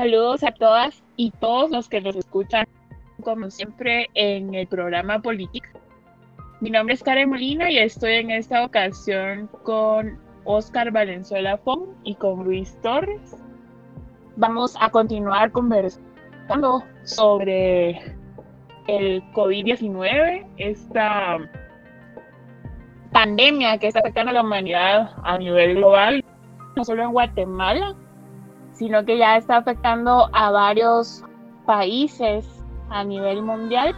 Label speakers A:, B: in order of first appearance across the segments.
A: Saludos a todas y todos los que nos escuchan, como siempre, en el programa Política. Mi nombre es Karen Molina y estoy en esta ocasión con Oscar Valenzuela Fong y con Luis Torres. Vamos a continuar conversando sobre el COVID-19, esta pandemia que está afectando a la humanidad a nivel global, no solo en Guatemala, sino que ya está afectando a varios países a nivel mundial.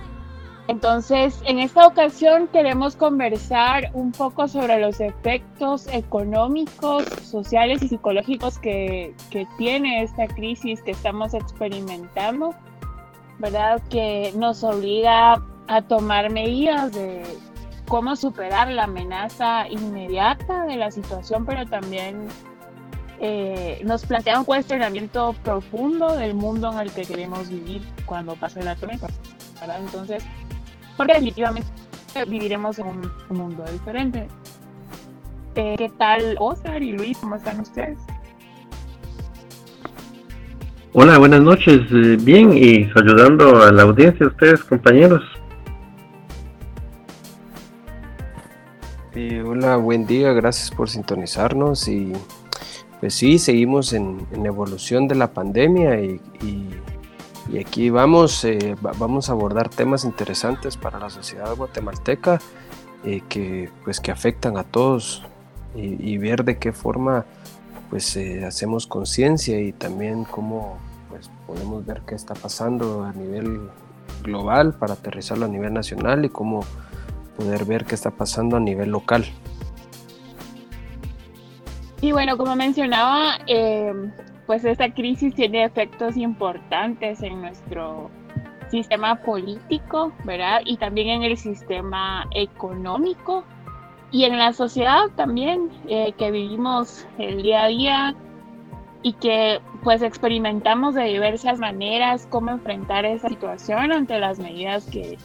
A: Entonces, en esta ocasión queremos conversar un poco sobre los efectos económicos, sociales y psicológicos que, que tiene esta crisis que estamos experimentando, ¿verdad? Que nos obliga a tomar medidas de cómo superar la amenaza inmediata de la situación, pero también eh, nos plantea un cuestionamiento profundo del mundo en el que queremos vivir cuando pase la tormenta. Entonces, porque definitivamente viviremos en un, mundo diferente. Eh, ¿Qué tal, Oscar y Luis? ¿Cómo están ustedes?
B: Hola, buenas noches. Eh, bien, y saludando a la audiencia, ustedes, compañeros.
C: hola, buen día, gracias por sintonizarnos y pues sí, seguimos en, evolución de la pandemia y, aquí vamos, eh, vamos a abordar temas interesantes para la sociedad guatemalteca eh, que, pues, que afectan a todos y, ver de qué forma pues eh, hacemos conciencia y también cómo pues, podemos ver qué está pasando a nivel global para aterrizarlo a nivel nacional y cómo poder ver qué está pasando a nivel local.
A: Y bueno, como mencionaba, em, pues esta crisis tiene efectos importantes en nuestro sistema político, ¿verdad? Y también en el sistema económico y en la sociedad también eh, que vivimos el día a día y que pues experimentamos de diversas maneras cómo enfrentar esa situación ante las medidas que,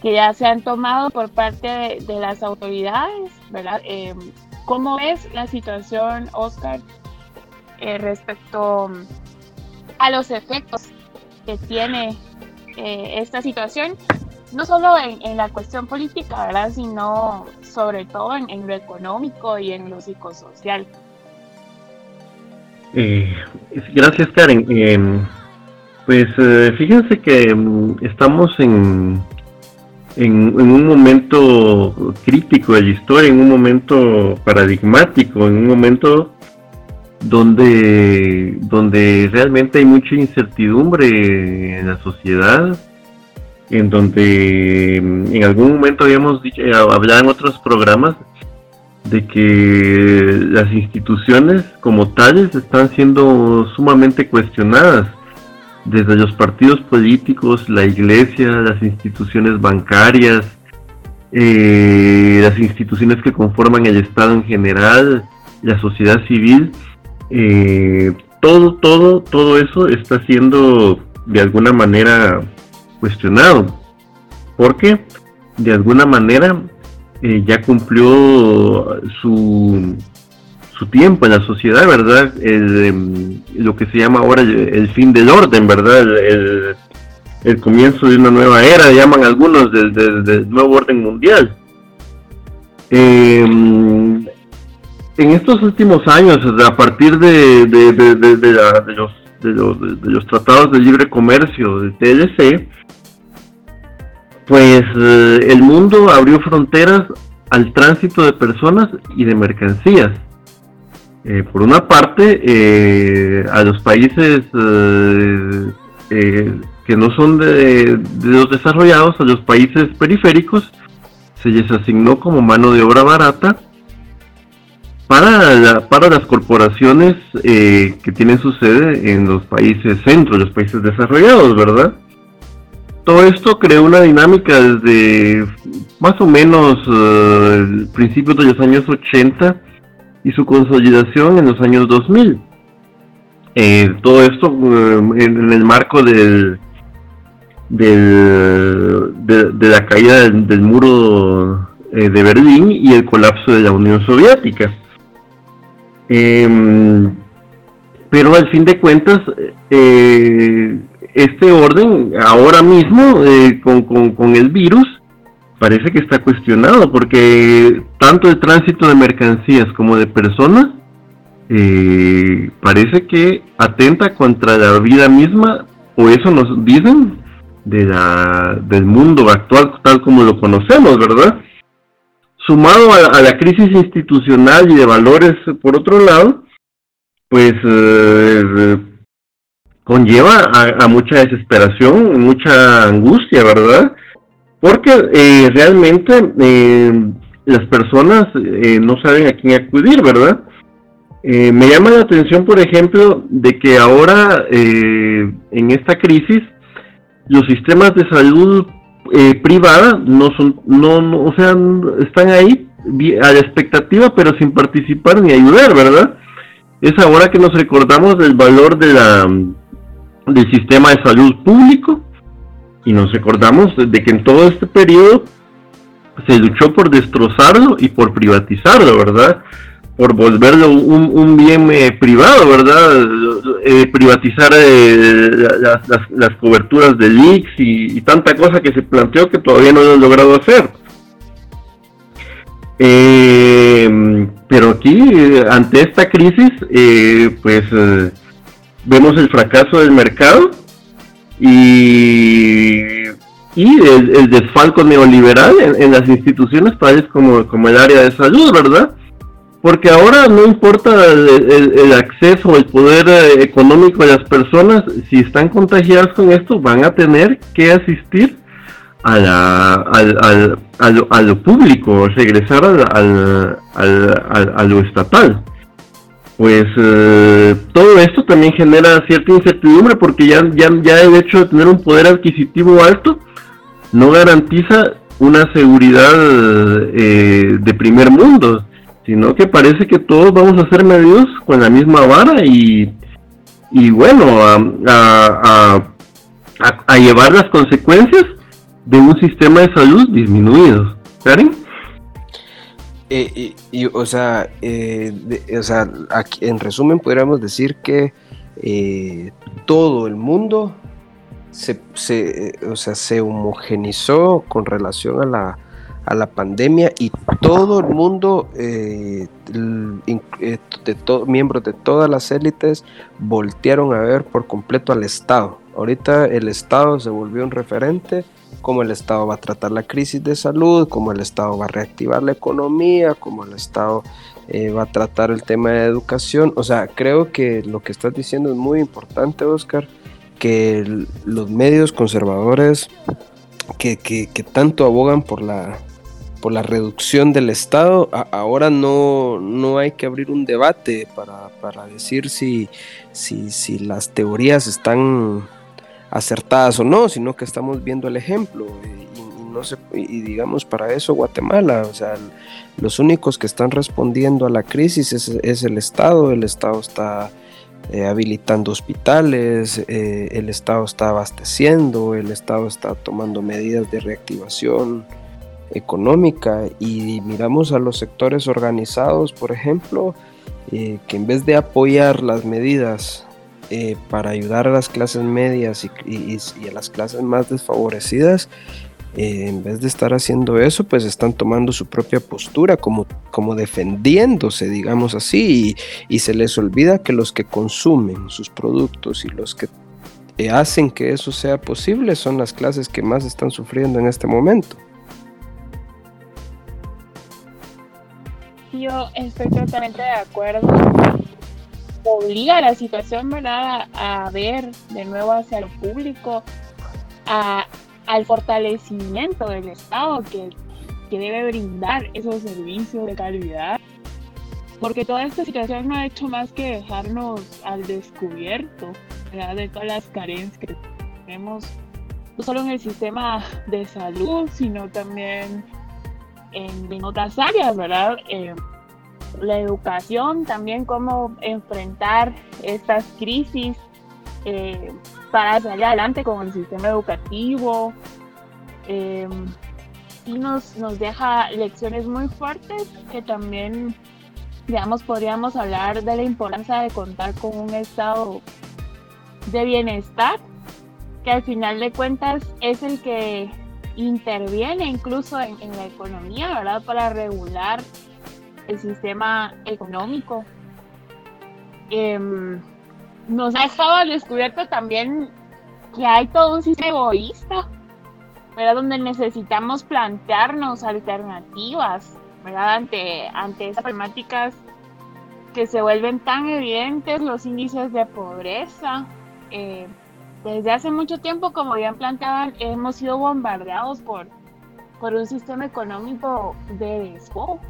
A: que ya se han tomado por parte de, las autoridades, ¿verdad? Em, ¿Cómo ves la situación, Oscar, eh, respecto a los efectos que tiene eh, esta situación? No solo en, la cuestión política, ¿verdad? Sino sobre todo en, lo económico y en lo psicosocial.
B: Eh, gracias, Karen. pues fíjense que mm, estamos en en, un momento crítico de la historia, en un momento paradigmático, en un momento donde, donde realmente hay mucha incertidumbre en la sociedad, en donde en algún momento habíamos dicho, eh, hablado en otros programas de que las instituciones como tales están siendo sumamente cuestionadas desde los partidos políticos, la iglesia, las instituciones bancarias, eh, las instituciones que conforman el Estado en general, la sociedad civil, eh, todo, todo, todo eso está siendo de alguna manera cuestionado. Porque de alguna manera eh, ya cumplió su su tiempo en la sociedad, ¿verdad? Em, lo que se llama ahora el, fin del orden, ¿verdad? El, comienzo de una nueva era, llaman algunos del, nuevo orden mundial. Em, en estos últimos años, a partir de, los, tratados de libre comercio del TLC, pues eh, el mundo abrió fronteras al tránsito de personas y de mercancías. Eh, por una parte, eh, a los países eh, que no son de, los desarrollados, a los países periféricos, se les asignó como mano de obra barata para, para las corporaciones que tienen su sede en los países centros, los países desarrollados, ¿verdad? Todo esto creó una dinámica desde más o menos principios de los años 80 y su consolidación en los años 2000. Eh, todo esto eh, en, el marco del, del de, la caída del, muro eh, de Berlín y el colapso de la Unión Soviética. Em, pero al fin de cuentas, eh, este orden ahora mismo eh, con, con, el virus parece que está cuestionado porque tanto el tránsito de mercancías como de personas eh, parece que atenta contra la vida misma o eso nos dicen de la, del mundo actual tal como lo conocemos, ¿verdad? Sumado a, la crisis institucional y de valores por otro lado, pues eh, conlleva a, mucha desesperación, mucha angustia, ¿verdad? Porque eh, realmente eh, las personas eh, no saben a quién acudir, ¿verdad? me llama la atención, por ejemplo, de que ahora en esta crisis los sistemas de salud privada no son, no, no, o sea, están ahí a la expectativa, pero sin participar ni ayudar, ¿verdad? Es ahora que nos recordamos del valor de la del sistema de salud público y nos recordamos de que en todo este periodo se luchó por destrozarlo y por privatizarlo, ¿verdad? Por volverlo un, bien eh, privado, ¿verdad? Eh, privatizar eh, las, coberturas de leaks y, tanta cosa que se planteó que todavía no lo han logrado hacer. pero aquí, ante esta crisis, pues vemos el fracaso del mercado y, y el, desfalco neoliberal en, las instituciones tales como, como el área de salud, ¿verdad? Porque ahora no importa el, acceso o el poder eh, económico de las personas, si están contagiadas con esto, van a tener que asistir a, la, al, al, a, lo, público, regresar al, a lo estatal pues eh, todo esto también genera cierta incertidumbre porque ya, ya, ya el hecho de tener un poder adquisitivo alto no garantiza una seguridad eh, de primer mundo, sino que parece que todos vamos a ser medidos con la misma vara y, y bueno, a, a, llevar las consecuencias de un sistema de salud disminuido.
C: Eh, o sea, eh, o sea en resumen podríamos decir que eh, todo el mundo se, o sea, se homogenizó con relación a la, a la pandemia y todo el mundo, miembros de todas las élites, voltearon a ver por completo al Estado. Ahorita el Estado se volvió un referente cómo el Estado va a tratar la crisis de salud, cómo el Estado va a reactivar la economía, cómo el Estado eh, va a tratar el tema de educación. O sea, creo que lo que estás diciendo es muy importante, Oscar, que los medios conservadores que, tanto abogan por la, por la reducción del Estado, ahora no, no hay que abrir un debate para, para decir si, si, si las teorías están acertadas o no, sino que estamos viendo el ejemplo. Se, y digamos, para eso Guatemala, o sea, los únicos que están respondiendo a la crisis es, el Estado, el Estado está eh, habilitando hospitales, eh, el Estado está abasteciendo, el Estado está tomando medidas de reactivación económica y miramos a los sectores organizados, por ejemplo, eh, que en vez de apoyar las medidas eh, para ayudar a las clases medias y, a las clases más desfavorecidas, eh, en vez de estar haciendo eso, pues están tomando su propia postura, como, como defendiéndose, digamos así, y, se les olvida que los que consumen sus productos y los que eh, hacen que eso sea posible son las clases que más están sufriendo en este momento.
A: Yo estoy totalmente de acuerdo obliga a la situación ¿verdad? A, ver de nuevo hacia lo público, a, al fortalecimiento del Estado que, que debe brindar esos servicios de calidad. Porque toda esta situación no ha hecho más que dejarnos al descubierto ¿verdad? de todas las carencias que tenemos, no solo en el sistema de salud, sino también en, otras áreas, ¿verdad? Eh, la educación, también cómo enfrentar estas crisis eh, para salir adelante con el sistema educativo. Eh, y nos, nos deja lecciones muy fuertes que también digamos, podríamos hablar de la importancia de contar con un estado de bienestar, que al final de cuentas es el que interviene incluso en, la economía, ¿verdad? Para regular el sistema económico. Em, nos ha estado descubierto también que hay todo un sistema egoísta, ¿verdad? Donde necesitamos plantearnos alternativas, ¿verdad? Ante, ante esas problemáticas que se vuelven tan evidentes, los índices de pobreza. Eh, desde hace mucho tiempo, como bien planteaban, hemos sido bombardeados por, por un sistema económico de despojo,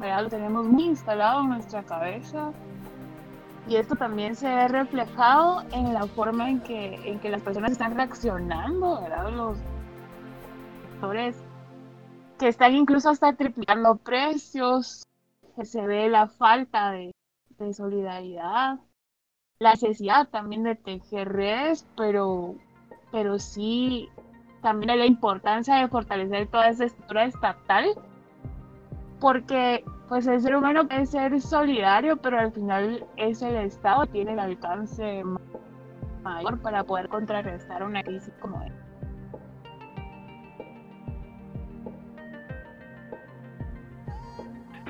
A: ¿verdad? Lo tenemos muy instalado en nuestra cabeza y esto también se ve reflejado en la forma en que, en que las personas están reaccionando, ¿verdad? Los sectores que están incluso hasta triplicando precios, que se ve la falta de, de solidaridad, la necesidad también de tejer redes, pero, pero sí también la importancia de fortalecer toda esa estructura estatal, porque pues el ser humano puede ser solidario, pero al final es el Estado que tiene el alcance mayor para poder contrarrestar una crisis como esta.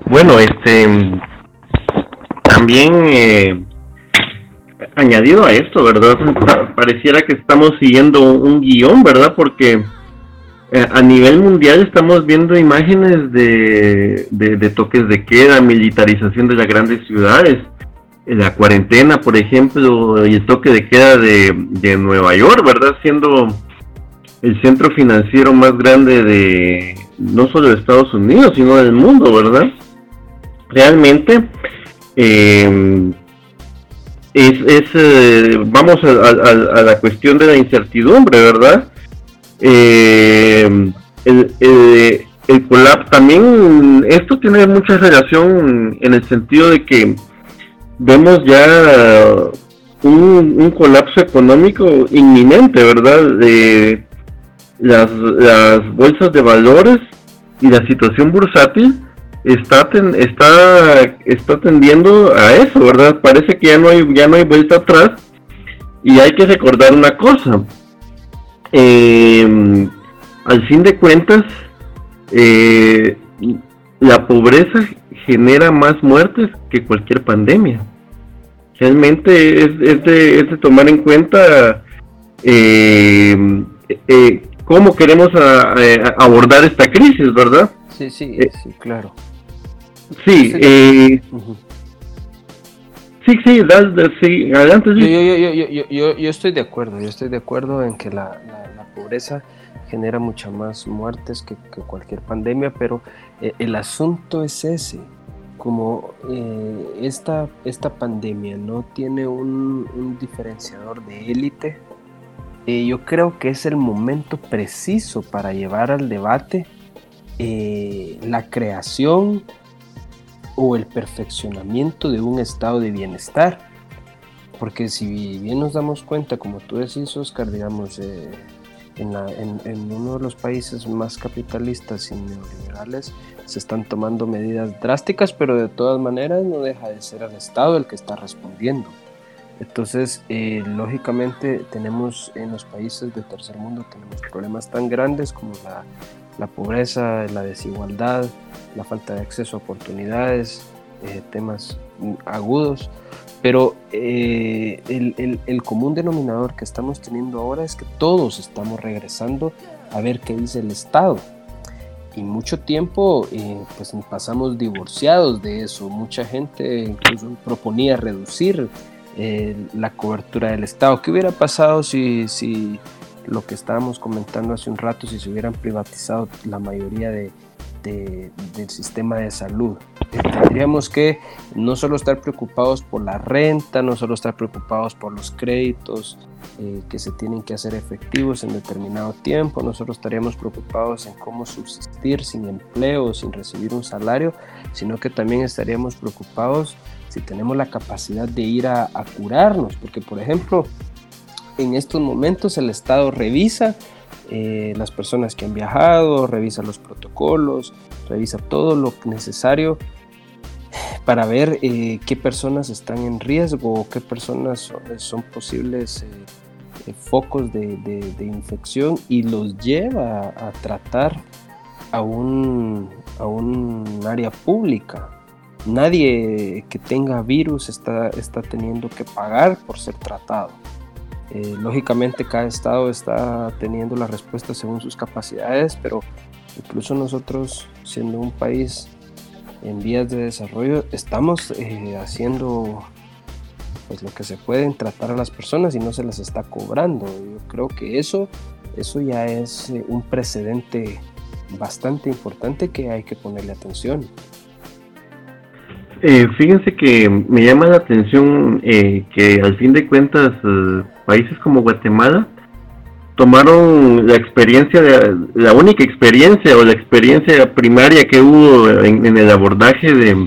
B: Bueno, este también eh, añadido a esto, ¿verdad? Pareciera que estamos siguiendo un guion, ¿verdad? Porque a nivel mundial estamos viendo imágenes de, de, toques de queda, militarización de las grandes ciudades, eh, la cuarentena, por ejemplo, y el toque de queda de, de Nueva York, ¿verdad? Siendo el centro financiero más grande de no solo de Estados Unidos, sino del mundo, ¿verdad? Realmente, eh, es, es eh, vamos a, la cuestión de la incertidumbre, ¿verdad? Eh, el, el, el colapso, también esto tiene mucha relación en el sentido de que vemos ya un, colapso económico inminente, ¿verdad? De las, las bolsas de valores y la situación bursátil está está está tendiendo a eso, ¿verdad? Parece que ya no hay ya no hay vuelta atrás y hay que recordar una cosa. Eh, al fin de cuentas, eh, la pobreza genera más muertes que cualquier pandemia. Realmente es, es, de, es de, tomar en cuenta eh, cómo queremos abordar esta crisis, ¿verdad?
C: Sí, sí, sí, claro.
B: Sí, eh, sí, sí, sí, adelante.
C: Yo, yo, yo, yo, yo, estoy de acuerdo, yo estoy de acuerdo en que la, la, pobreza genera muchas más muertes que, cualquier pandemia, pero eh, el asunto es ese, como eh, esta, esta pandemia no tiene un, un diferenciador de élite, eh, yo creo que es el momento preciso para llevar al debate la creación o el perfeccionamiento de un estado de bienestar. Porque si bien nos damos cuenta, como tú decís, Oscar, digamos, eh, en, uno de los países más capitalistas y neoliberales se están tomando medidas drásticas, pero de todas maneras no deja de ser el Estado el que está respondiendo. Entonces, eh, lógicamente, tenemos en los países del tercer mundo tenemos problemas tan grandes como la la pobreza, la desigualdad, la falta de acceso a oportunidades, eh, temas agudos, pero eh, el, común denominador que estamos teniendo ahora es que todos estamos regresando a ver qué dice el Estado. Y mucho tiempo eh, pues pasamos divorciados de eso. Mucha gente incluso proponía reducir la cobertura del Estado. ¿Qué hubiera pasado si, si lo que estábamos comentando hace un rato, si se hubieran privatizado la mayoría de, del sistema de salud. Eh, tendríamos que no solo estar preocupados por la renta, no solo estar preocupados por los créditos eh, que se tienen que hacer efectivos en determinado tiempo, no solo estaríamos preocupados en cómo subsistir sin empleo, sin recibir un salario, sino que también estaríamos preocupados si tenemos la capacidad de ir a, a curarnos, porque por ejemplo, en estos momentos el Estado revisa eh, las personas que han viajado, revisa los protocolos, revisa todo lo necesario, para ver eh, qué personas están en riesgo, qué personas son, posibles eh, focos de, infección y los lleva a tratar a un, a un área pública. Nadie que tenga virus está, está teniendo que pagar por ser tratado. Eh, lógicamente cada estado está teniendo la respuesta según sus capacidades, pero incluso nosotros, siendo un país en vías de desarrollo, estamos eh, haciendo pues, lo que se puede en tratar a las personas y no se las está cobrando. Yo creo que eso, eso ya es eh, un precedente bastante importante que hay que ponerle atención.
B: Eh, fíjense que me llama la atención eh, que al fin de cuentas eh, países como Guatemala tomaron la experiencia, de, la única experiencia o la experiencia primaria que hubo en, el abordaje de,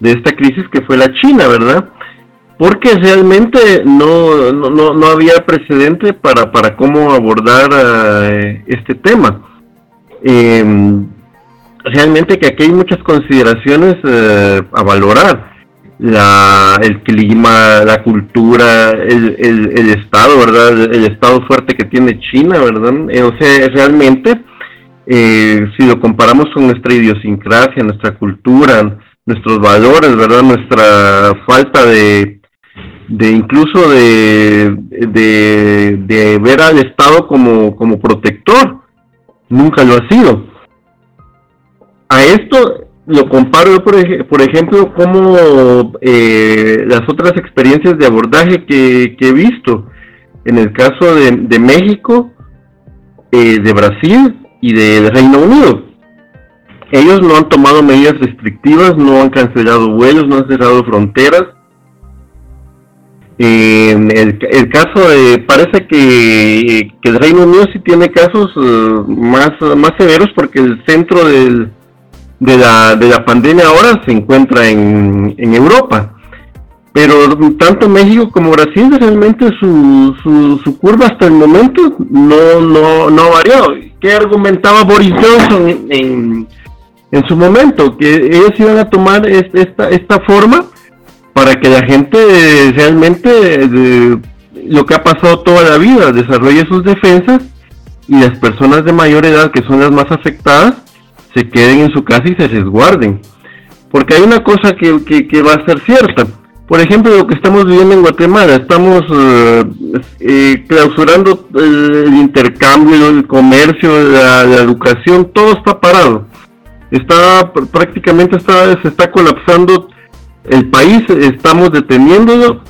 B: esta crisis que fue la China, ¿verdad? Porque realmente no, no, no había precedente para, para cómo abordar este tema. Realmente que aquí hay muchas consideraciones eh, a valorar. La, el clima, la cultura, el, el, estado, ¿verdad? El, estado fuerte que tiene China, ¿verdad? Eh, o sea, realmente, eh, si lo comparamos con nuestra idiosincrasia, nuestra cultura, nuestros valores, ¿verdad? Nuestra falta de, de incluso de, de ver al Estado como, como protector, nunca lo ha sido a esto lo comparo, por, por ejemplo, como eh, las otras experiencias de abordaje que, he visto. En el caso de, México, eh, de Brasil y de Reino Unido. Ellos no han tomado medidas restrictivas, no han cancelado vuelos, no han cerrado fronteras. En el, caso de, parece que, que, el Reino Unido sí tiene casos eh, más, más severos porque el centro del, de la, de la pandemia ahora se encuentra en, en Europa. Pero tanto México como Brasil realmente su, su, curva hasta el momento no, no, no varió. ¿Qué argumentaba Boris Johnson en, en su momento? Que ellos iban a tomar esta, esta forma para que la gente realmente lo que ha pasado toda la vida desarrolle sus defensas y las personas de mayor edad que son las más afectadas se queden en su casa y se resguarden. Porque hay una cosa que, va a ser cierta. Por ejemplo, lo que estamos viviendo en Guatemala, estamos eh, eh, clausurando el, intercambio, el comercio, la, educación, todo está parado. Está prácticamente se está colapsando el país, estamos deteniéndolo.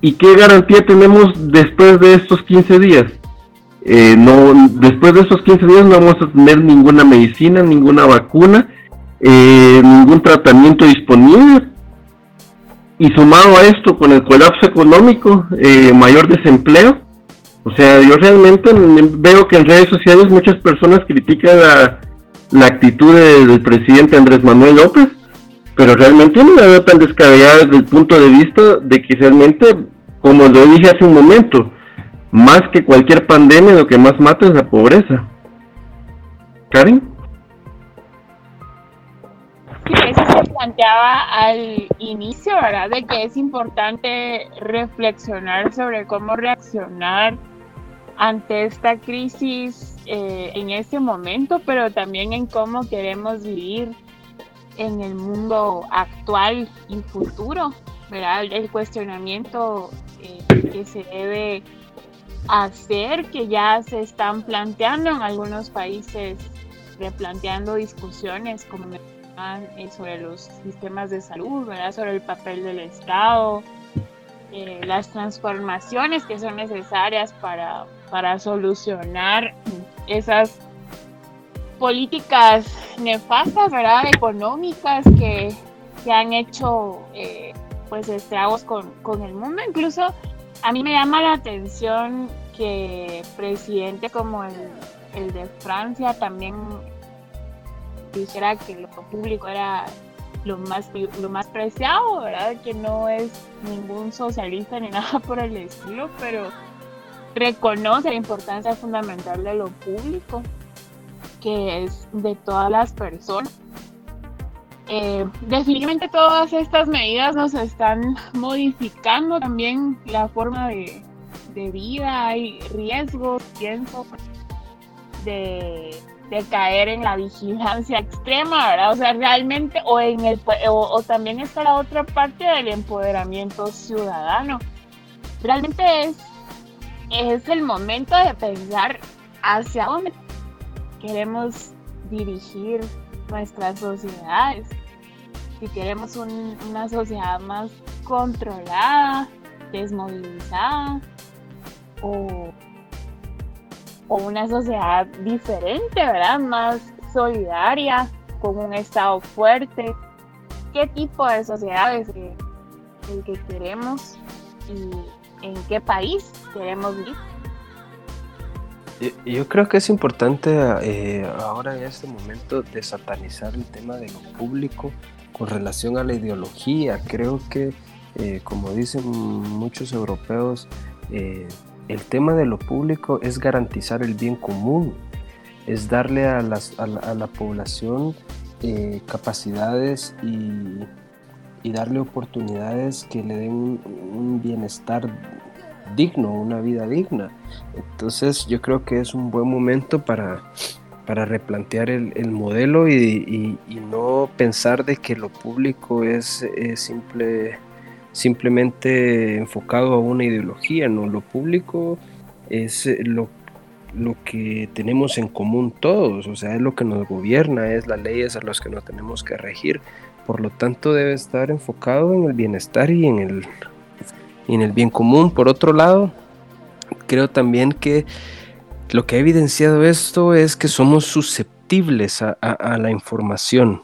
B: ¿Y qué garantía tenemos después de estos 15 días? Eh, no, después de esos 15 días no vamos a tener ninguna medicina, ninguna vacuna, eh, ningún tratamiento disponible. Y sumado a esto, con el colapso económico, eh, mayor desempleo, o sea, yo realmente veo que en redes sociales muchas personas critican la, la actitud del presidente Andrés Manuel López, pero realmente no la veo tan descabellada desde el punto de vista de que realmente, como lo dije hace un momento, más que cualquier pandemia, lo que más mata es la pobreza. Karen.
A: Sí, eso se planteaba al inicio, ¿verdad? De que es importante reflexionar sobre cómo reaccionar ante esta crisis eh, en este momento, pero también en cómo queremos vivir en el mundo actual y futuro, ¿verdad? El cuestionamiento eh, que se debe hacer que ya se están planteando en algunos países, replanteando discusiones como eh, sobre los sistemas de salud, ¿verdad? sobre el papel del Estado, eh, las transformaciones que son necesarias para, para solucionar esas políticas nefastas, ¿verdad? Económicas que, que han hecho eh, pues estragos con, con el mundo. Incluso a mí me llama la atención que presidente como el, de Francia también dijera que lo público era lo más lo más preciado, ¿verdad? Que no es ningún socialista ni nada por el estilo, pero reconoce la importancia fundamental de lo público, que es de todas las personas. Eh, definitivamente todas estas medidas nos están modificando también la forma de, vida, hay riesgos, pienso, de, caer en la vigilancia extrema, ¿verdad? O sea, realmente, o, en el, o, también está la otra parte del empoderamiento ciudadano. Realmente es, es el momento de pensar hacia dónde queremos dirigir nuestras sociedades. Si queremos una sociedad más controlada, desmovilizada, o, o una sociedad diferente, ¿verdad? Más solidaria, con un Estado fuerte. ¿Qué tipo de sociedad es el que queremos y en qué país queremos vivir?
C: Yo creo que es importante eh, ahora en este momento desatanizar el tema de lo público con relación a la ideología. Creo que, eh, como dicen muchos europeos, eh, el tema de lo público es garantizar el bien común, es darle a, la, población capacidades y, darle oportunidades que le den un bienestar digno, una vida digna. Entonces yo creo que es un buen momento para, para replantear el, modelo y, no pensar de que lo público es, simple, simplemente enfocado a una ideología, no, lo público es lo, lo que tenemos en común todos, o sea, es lo que nos gobierna, es las leyes a las que nos tenemos que regir, por lo tanto debe estar enfocado en el bienestar y en el y en el bien común. Por otro lado, creo también que lo que ha evidenciado esto es que somos susceptibles a, la información.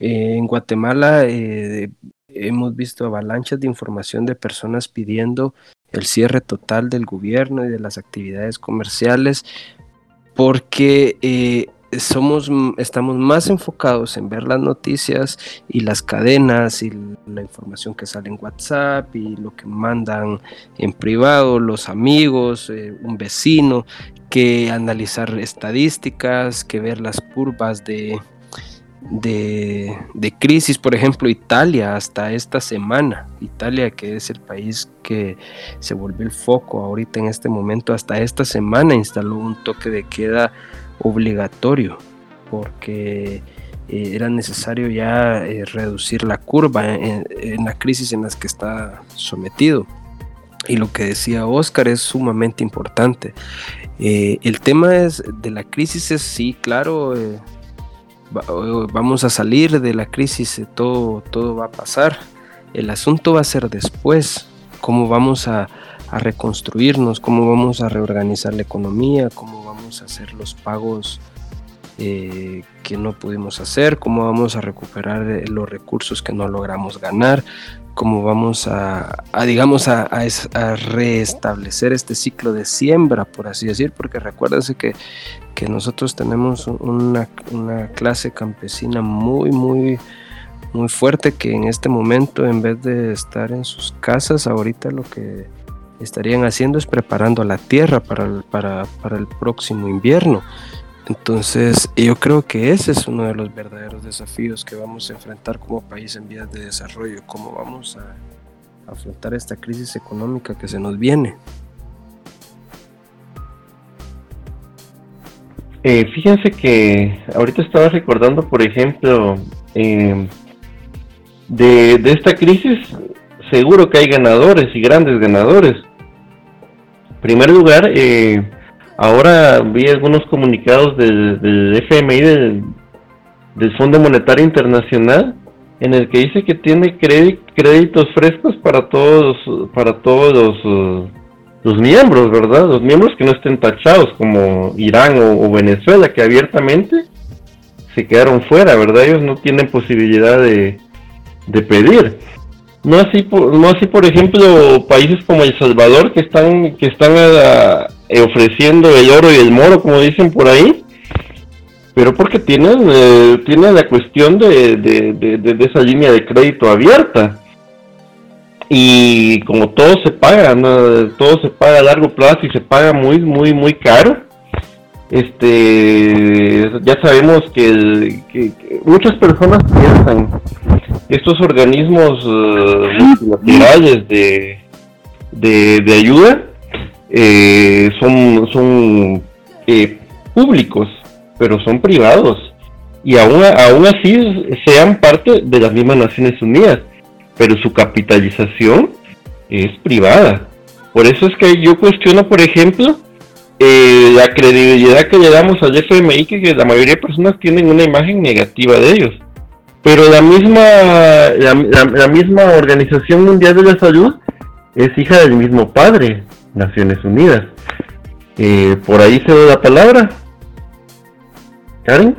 C: Eh, en Guatemala eh, hemos visto avalanchas de información de personas pidiendo el cierre total del gobierno y de las actividades comerciales porque eh, somos, estamos más enfocados en ver las noticias y las cadenas y la información que sale en WhatsApp y lo que mandan en privado los amigos, un vecino, que analizar estadísticas, que ver las curvas de, de, crisis, por ejemplo, Italia hasta esta semana, Italia que es el país que se volvió el foco ahorita en este momento, hasta esta semana instaló un toque de queda obligatorio porque eh, era necesario ya eh, reducir la curva en, la crisis en la que está sometido. Y lo que decía Oscar es sumamente importante. Eh, el tema es de la crisis es sí, claro, vamos a salir de la crisis, todo, todo va a pasar. El asunto va a ser después, cómo vamos a, reconstruirnos, cómo vamos a reorganizar la economía, cómo vamos a hacer los pagos eh, que no pudimos hacer, cómo vamos a recuperar eh, los recursos que no logramos ganar, cómo vamos a, digamos, a, restablecer este ciclo de siembra, por así decir, porque recuérdense que, que nosotros tenemos una, una, clase campesina muy, muy, muy fuerte que en este momento, en vez de estar en sus casas, ahorita lo que estarían haciendo es preparando la tierra para para, para el próximo invierno. Entonces, yo creo que ese es uno de los verdaderos desafíos que vamos a enfrentar como país en vías de desarrollo, cómo vamos a afrontar esta crisis económica que se nos viene.
B: Eh, fíjense que ahorita estaba recordando, por ejemplo, eh, de, de, esta crisis, seguro que hay ganadores y grandes ganadores. En primer lugar, eh, Ahora vi algunos comunicados del, FMI, del, Fondo Monetario Internacional, en el que dice que tiene créditos frescos para todos, para todos los, uh, los, miembros, ¿verdad? Los miembros que no estén tachados, como Irán o, Venezuela, que abiertamente se quedaron fuera, ¿verdad? Ellos no tienen posibilidad de, pedir. No así, por, no así, por ejemplo, países como El Salvador que están, que están a, eh, ofreciendo el oro y el moro, como dicen por ahí, pero porque tienen, eh, la cuestión de, de, esa línea de crédito abierta. Y como todo se paga, todo se paga a largo plazo y se paga muy, muy, muy caro, este ya sabemos que, muchas personas piensan que estos organismos uh, multilaterales de, de, ayuda eh, son, eh, públicos, pero son privados. Y aún, aún así sean parte de las mismas Naciones Unidas, pero su capitalización es privada. Por eso es que yo cuestiono, por ejemplo, eh, la credibilidad que le damos al FMI, que, la mayoría de personas tienen una imagen negativa de ellos. Pero la misma, la, misma Organización Mundial de la Salud es hija del mismo padre, Naciones Unidas. Eh, por ahí se da la palabra. Karen.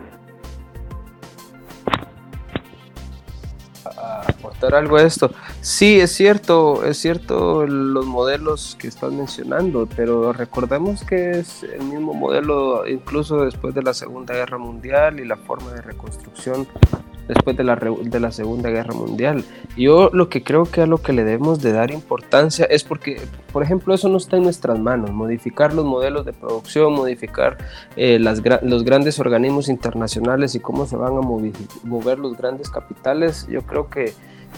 C: aportar algo a esto. Sí, es cierto, es cierto los modelos que estás mencionando, pero recordemos que es el mismo modelo incluso después de la Segunda Guerra Mundial y la forma de reconstrucción después de la, de la Segunda Guerra Mundial. Yo lo que creo que a lo que le debemos de dar importancia es porque, por ejemplo, eso no está en nuestras manos, modificar los modelos de producción, modificar eh, los grandes organismos internacionales y cómo se van a mover los grandes capitales, yo creo que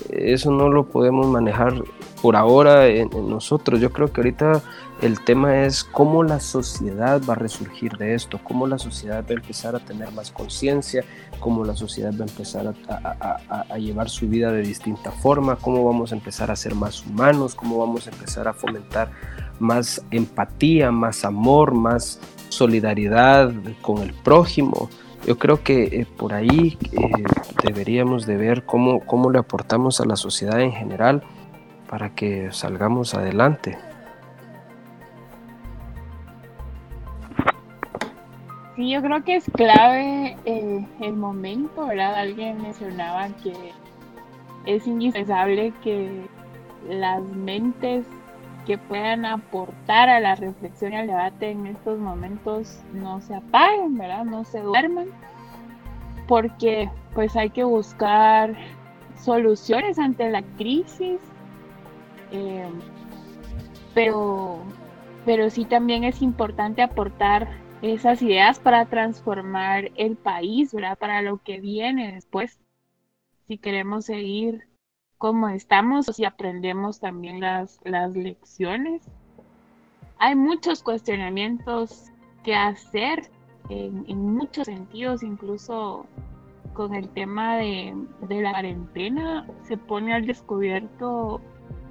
C: eso no lo podemos manejar por ahora en, nosotros. Yo creo que ahorita el tema es cómo la sociedad va a resurgir de esto, cómo la sociedad va a empezar a tener más conciencia, cómo la sociedad va a empezar a, llevar su vida de distinta forma, cómo vamos a empezar a ser más humanos, cómo vamos a empezar a fomentar más empatía, más amor, más solidaridad con el prójimo. Yo creo que eh, por ahí eh, deberíamos de ver cómo, cómo le aportamos a la sociedad en general para que salgamos adelante.
A: Sí, yo creo que es clave el, el momento, ¿verdad? Alguien mencionaba que es indispensable que las mentes que puedan aportar a la reflexión y al debate en estos momentos no se apaguen, ¿verdad? No se duerman, porque pues hay que buscar soluciones ante la crisis, eh, pero, pero sí también es importante aportar esas ideas para transformar el país, ¿verdad? Para lo que viene después, si queremos seguir como estamos si aprendemos también las, las lecciones. Hay muchos cuestionamientos que hacer en, muchos sentidos, incluso con el tema de, de, la cuarentena, se pone al descubierto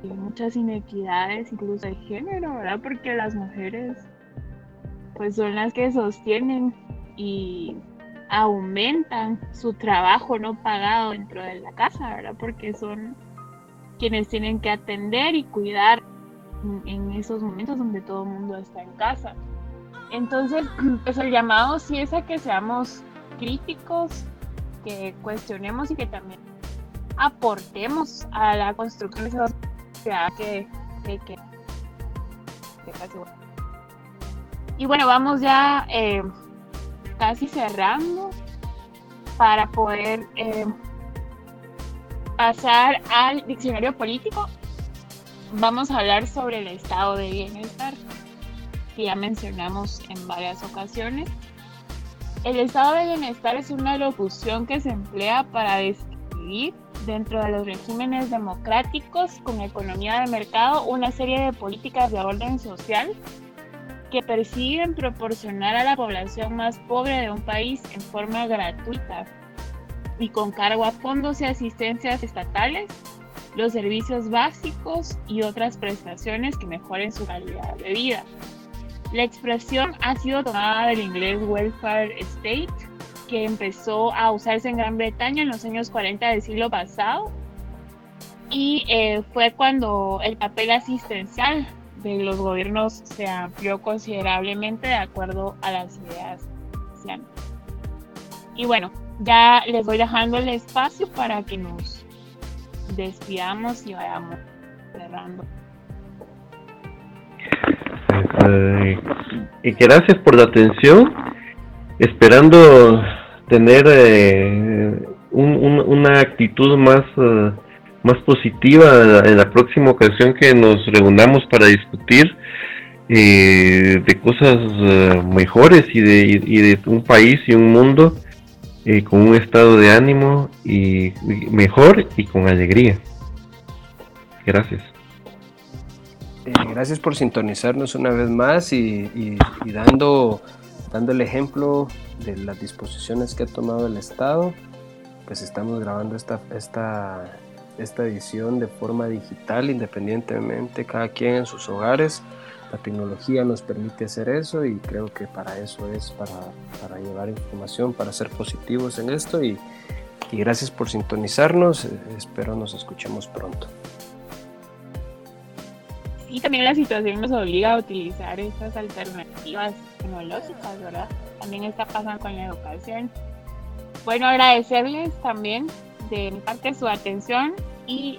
A: muchas inequidades, incluso de género, ¿verdad? Porque las mujeres pues son las que sostienen y aumentan su trabajo no pagado dentro de la casa, ¿verdad? Porque son quienes tienen que atender y cuidar en, esos momentos donde todo el mundo está en casa. Entonces, pues el llamado sí es a que seamos críticos, que cuestionemos y que también aportemos a la construcción de esa sociedad que, que, que, y bueno, vamos ya eh, casi cerrando para poder eh, pasar al diccionario político. Vamos a hablar sobre el estado de bienestar, que ya mencionamos en varias ocasiones. El estado de bienestar es una locución que se emplea para describir dentro de los regímenes democráticos con economía de mercado una serie de políticas de orden social que persiguen proporcionar a la población más pobre de un país en forma gratuita y con cargo a fondos y asistencias estatales los servicios básicos y otras prestaciones que mejoren su calidad de vida. La expresión ha sido tomada del inglés welfare state, que empezó a usarse en Gran Bretaña en los años 40 del siglo pasado, y eh, fue cuando el papel asistencial de los gobiernos se amplió considerablemente de acuerdo a las ideas Y bueno, ya les voy dejando el espacio para que nos despidamos y vayamos cerrando.
B: Eh, y gracias por la atención, esperando tener eh, una actitud más eh, más positiva en la próxima ocasión que nos reunamos para discutir eh, de cosas eh, mejores y de, un país y un mundo eh, con un estado de ánimo y, mejor y con alegría. Gracias.
C: gracias por sintonizarnos una vez más y, y, dando, dando el ejemplo de las disposiciones que ha tomado el Estado, pues estamos grabando esta, esta, esta edición de forma digital, independientemente, cada quien en sus hogares. La tecnología nos permite hacer eso y creo que para eso es, para, llevar información, para ser positivos en esto y, y gracias por sintonizarnos. Espero nos escuchemos pronto.
A: Y también la situación nos obliga a utilizar estas alternativas tecnológicas, ¿verdad? También está pasando con la educación. Bueno, agradecerles también de mi parte su atención y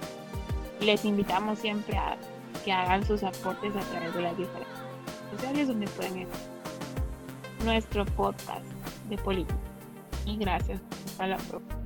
A: les invitamos siempre a que hagan sus aportes a través de las diferentes sociales donde pueden ver nuestro podcast de política. Y gracias. Hasta la próxima.